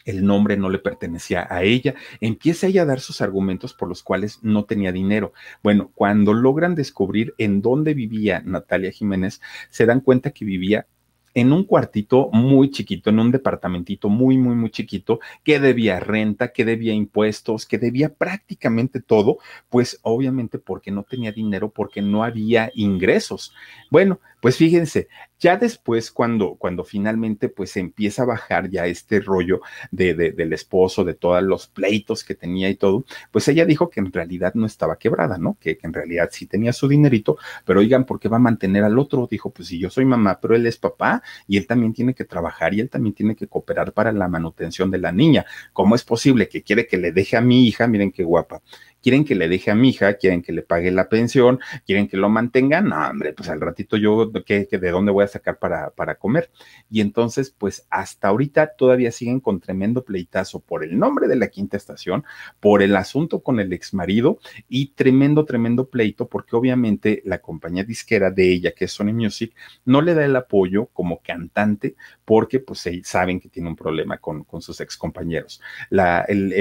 El nombre no le pertenecía a ella. Empieza ella a dar sus argumentos por los cuales no tenía dinero. Bueno, cuando logran descubrir en dónde vivía Natalia Jiménez, se dan cuenta que vivía en un cuartito muy chiquito, en un departamentito muy, muy, muy chiquito, que debía renta, que debía impuestos, que debía prácticamente todo, pues obviamente porque no tenía dinero, porque no había ingresos. Bueno, pues fíjense, Ya después, cuando, cuando finalmente pues empieza a bajar ya este rollo de, del esposo, de todos los pleitos que tenía y todo, pues ella dijo que en realidad no estaba quebrada, ¿no? Que, que en realidad sí tenía su dinerito, pero oigan, ¿por qué va a mantener al otro? Dijo, pues si yo soy mamá, pero él es papá y él también tiene que trabajar y él también tiene que cooperar para la manutención de la niña. ¿Cómo es posible que quiere que le deje a mi hija? Miren qué guapa quieren que le deje a mi hija, quieren que le pague la pensión, quieren que lo mantengan, no, hombre, pues al ratito yo, ¿qué, de dónde voy a sacar para, para comer? Y entonces, pues hasta ahorita todavía siguen con tremendo pleitazo por el nombre de la quinta estación, por el asunto con el ex marido y tremendo, tremendo pleito, porque obviamente la compañía disquera de ella, que es Sony Music, no le da el apoyo como cantante, porque pues saben que tiene un problema con, con sus ex compañeros. La, el,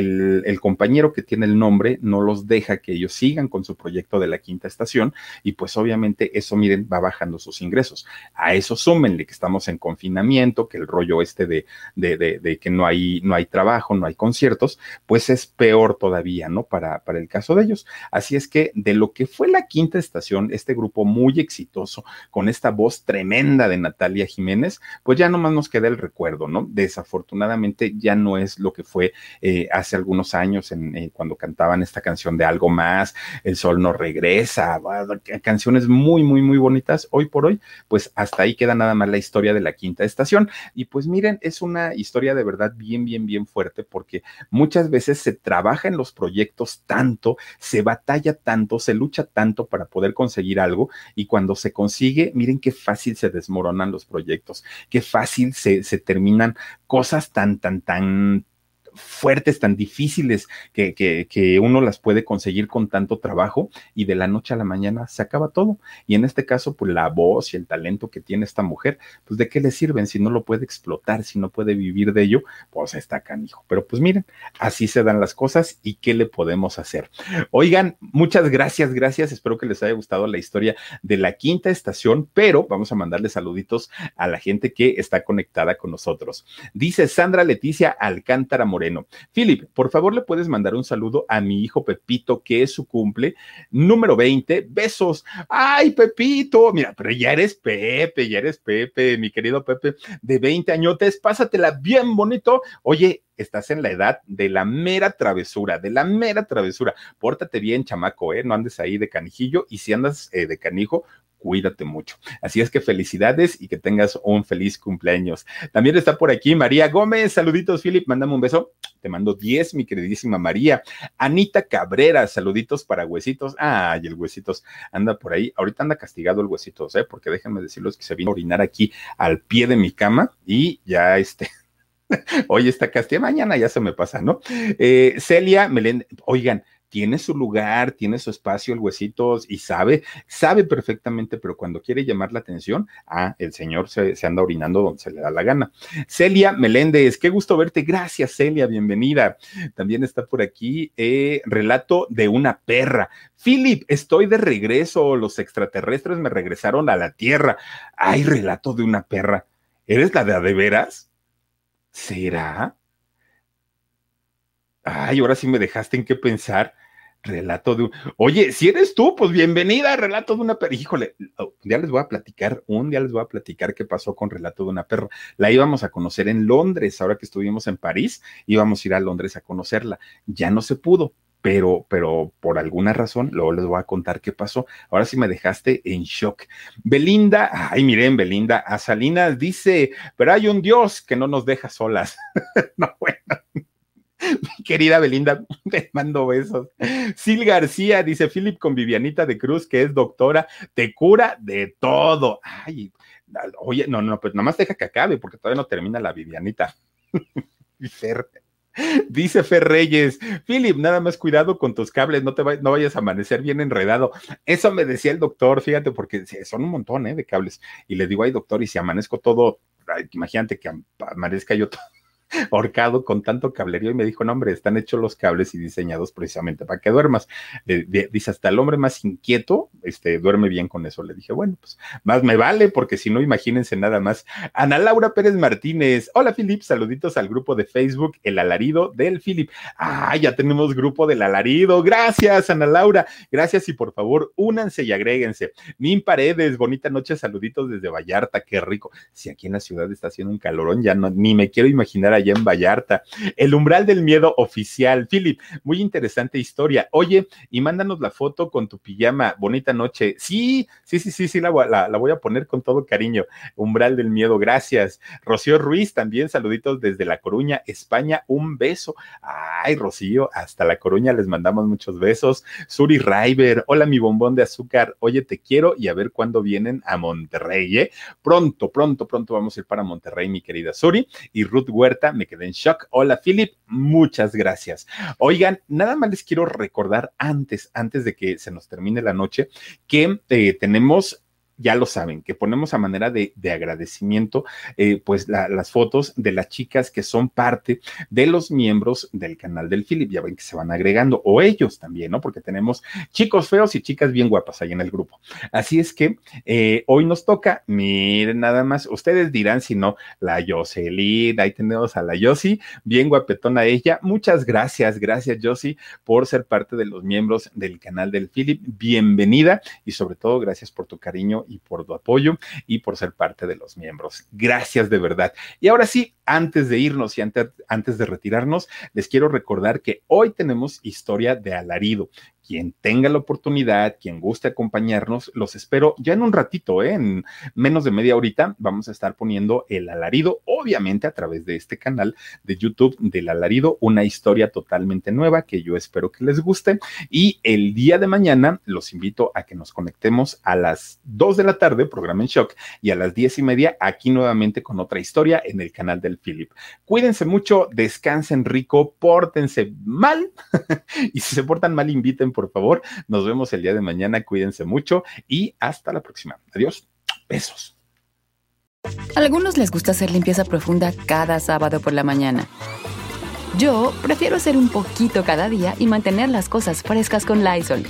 el, compañero que tiene el nombre no lo deja que ellos sigan con su proyecto de la quinta estación y pues obviamente eso, miren, va bajando sus ingresos. A eso súmenle que estamos en confinamiento, que el rollo este de, de, de, que no hay, no hay trabajo, no hay conciertos, pues es peor todavía, ¿no? Para, para el caso de ellos. Así es que de lo que fue la quinta estación, este grupo muy exitoso, con esta voz tremenda de Natalia Jiménez, pues ya nomás nos queda el recuerdo, ¿no? Desafortunadamente ya no es lo que fue eh, hace algunos años en, eh, cuando cantaban esta canción de algo más, El Sol no regresa, canciones muy, muy, muy bonitas. Hoy por hoy, pues hasta ahí queda nada más la historia de la quinta estación. Y pues miren, es una historia de verdad bien, bien, bien fuerte porque muchas veces se trabaja en los proyectos tanto, se batalla tanto, se lucha tanto para poder conseguir algo y cuando se consigue, miren qué fácil se desmoronan los proyectos, qué fácil se, se terminan cosas tan, tan, tan fuertes, tan difíciles, que, que, que, uno las puede conseguir con tanto trabajo y de la noche a la mañana se acaba todo. Y en este caso, pues la voz y el talento que tiene esta mujer, pues de qué le sirven si no lo puede explotar, si no puede vivir de ello, pues está canijo. Pero pues miren, así se dan las cosas y qué le podemos hacer. Oigan, muchas gracias, gracias. Espero que les haya gustado la historia de la quinta estación, pero vamos a mandarle saluditos a la gente que está conectada con nosotros. Dice Sandra Leticia Alcántara Moreno bueno, Philip, por favor, le puedes mandar un saludo a mi hijo Pepito, que es su cumple número 20. Besos. Ay, Pepito, mira, pero ya eres Pepe, ya eres Pepe, mi querido Pepe, de 20 añotes, pásatela bien bonito. Oye, estás en la edad de la mera travesura, de la mera travesura. Pórtate bien, chamaco, ¿eh? No andes ahí de canijillo y si andas eh, de canijo, cuídate mucho. Así es que felicidades y que tengas un feliz cumpleaños. También está por aquí María Gómez. Saluditos, Philip. Mándame un beso. Te mando 10, mi queridísima María. Anita Cabrera, saluditos para huesitos. Ay, el huesitos anda por ahí. Ahorita anda castigado el huesitos, ¿eh? Porque déjenme decirles que se vino a orinar aquí al pie de mi cama y ya este. Hoy está castigado, mañana ya se me pasa, ¿no? Eh, Celia Melén, oigan, tiene su lugar, tiene su espacio el huesitos y sabe, sabe perfectamente, pero cuando quiere llamar la atención, ah, el señor se, anda orinando donde se le da la gana. Celia Meléndez, qué gusto verte. Gracias, Celia, bienvenida. También está por aquí eh, relato de una perra. Philip, estoy de regreso. Los extraterrestres me regresaron a la Tierra. Hay relato de una perra. ¿Eres la de, de veras? ¿Será? Ay, ahora sí me dejaste en qué pensar. Relato de un. Oye, si eres tú, pues bienvenida a Relato de una perra. Híjole, oh, ya les voy a platicar, un día les voy a platicar qué pasó con Relato de una perra. La íbamos a conocer en Londres, ahora que estuvimos en París, íbamos a ir a Londres a conocerla. Ya no se pudo, pero, pero por alguna razón, luego les voy a contar qué pasó. Ahora sí me dejaste en shock. Belinda, ay, miren, Belinda, a Salinas dice, pero hay un Dios que no nos deja solas. no, bueno. Mi querida Belinda, te mando besos. Sil García dice: Philip con Vivianita de Cruz, que es doctora, te cura de todo. Ay, oye, no, no, pues nada más deja que acabe, porque todavía no termina la Vivianita. Dice Fer Reyes, Philip, nada más cuidado con tus cables, no te no vayas a amanecer bien enredado. Eso me decía el doctor, fíjate, porque son un montón ¿eh? de cables. Y le digo, ay doctor, y si amanezco todo, imagínate que amanezca yo todo horcado con tanto cablerío y me dijo, no, hombre, están hechos los cables y diseñados precisamente para que duermas. dice, hasta el hombre más inquieto, este, duerme bien con eso. Le dije, bueno, pues más me vale, porque si no, imagínense nada más. Ana Laura Pérez Martínez, hola Filip, saluditos al grupo de Facebook, El Alarido del Filip. Ah, ya tenemos grupo del Alarido. Gracias, Ana Laura. Gracias y por favor, únanse y agréguense. Nim Paredes, bonita noche, saluditos desde Vallarta, qué rico. Si aquí en la ciudad está haciendo un calorón, ya no, ni me quiero imaginar allá en Vallarta. El umbral del miedo oficial. Philip, muy interesante historia. Oye, y mándanos la foto con tu pijama. Bonita noche. Sí, sí, sí, sí, sí, la, la, voy a poner con todo cariño. Umbral del miedo, gracias. Rocío Ruiz, también saluditos desde La Coruña, España. Un beso. Ay, Rocío, hasta La Coruña les mandamos muchos besos. Suri Raiber, hola mi bombón de azúcar. Oye, te quiero y a ver cuándo vienen a Monterrey, ¿eh? Pronto, pronto, pronto vamos a ir para Monterrey, mi querida Suri. Y Ruth Huerta, me quedé en shock. Hola, Philip, muchas gracias. Oigan, nada más les quiero recordar antes, antes de que se nos termine la noche, que eh, tenemos ya lo saben, que ponemos a manera de, agradecimiento, eh, pues las fotos de las chicas que son parte de los miembros del canal del Philip. Ya ven que se van agregando, o ellos también, ¿no? Porque tenemos chicos feos y chicas bien guapas ahí en el grupo. Así es que eh, hoy nos toca, miren nada más, ustedes dirán si no, la Jocelyn, ahí tenemos a la Yossi, bien guapetona ella. Muchas gracias, gracias Yossi por ser parte de los miembros del canal del Philip. Bienvenida y sobre todo gracias por tu cariño y por tu apoyo y por ser parte de los miembros. Gracias de verdad. Y ahora sí, antes de irnos y antes, de retirarnos, les quiero recordar que hoy tenemos historia de alarido quien tenga la oportunidad, quien guste acompañarnos, los espero ya en un ratito, ¿eh? en menos de media horita, vamos a estar poniendo el alarido, obviamente a través de este canal de YouTube del alarido, una historia totalmente nueva que yo espero que les guste. Y el día de mañana los invito a que nos conectemos a las 2 de la tarde, programa en shock, y a las 10 y media aquí nuevamente con otra historia en el canal del Philip. Cuídense mucho, descansen rico, pórtense mal y si se portan mal, inviten por favor. Nos vemos el día de mañana. Cuídense mucho y hasta la próxima. Adiós. Besos. A algunos les gusta hacer limpieza profunda cada sábado por la mañana. Yo prefiero hacer un poquito cada día y mantener las cosas frescas con Lysol.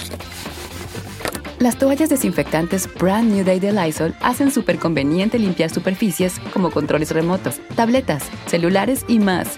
Las toallas desinfectantes Brand New Day de Lysol hacen súper conveniente limpiar superficies como controles remotos, tabletas, celulares y más,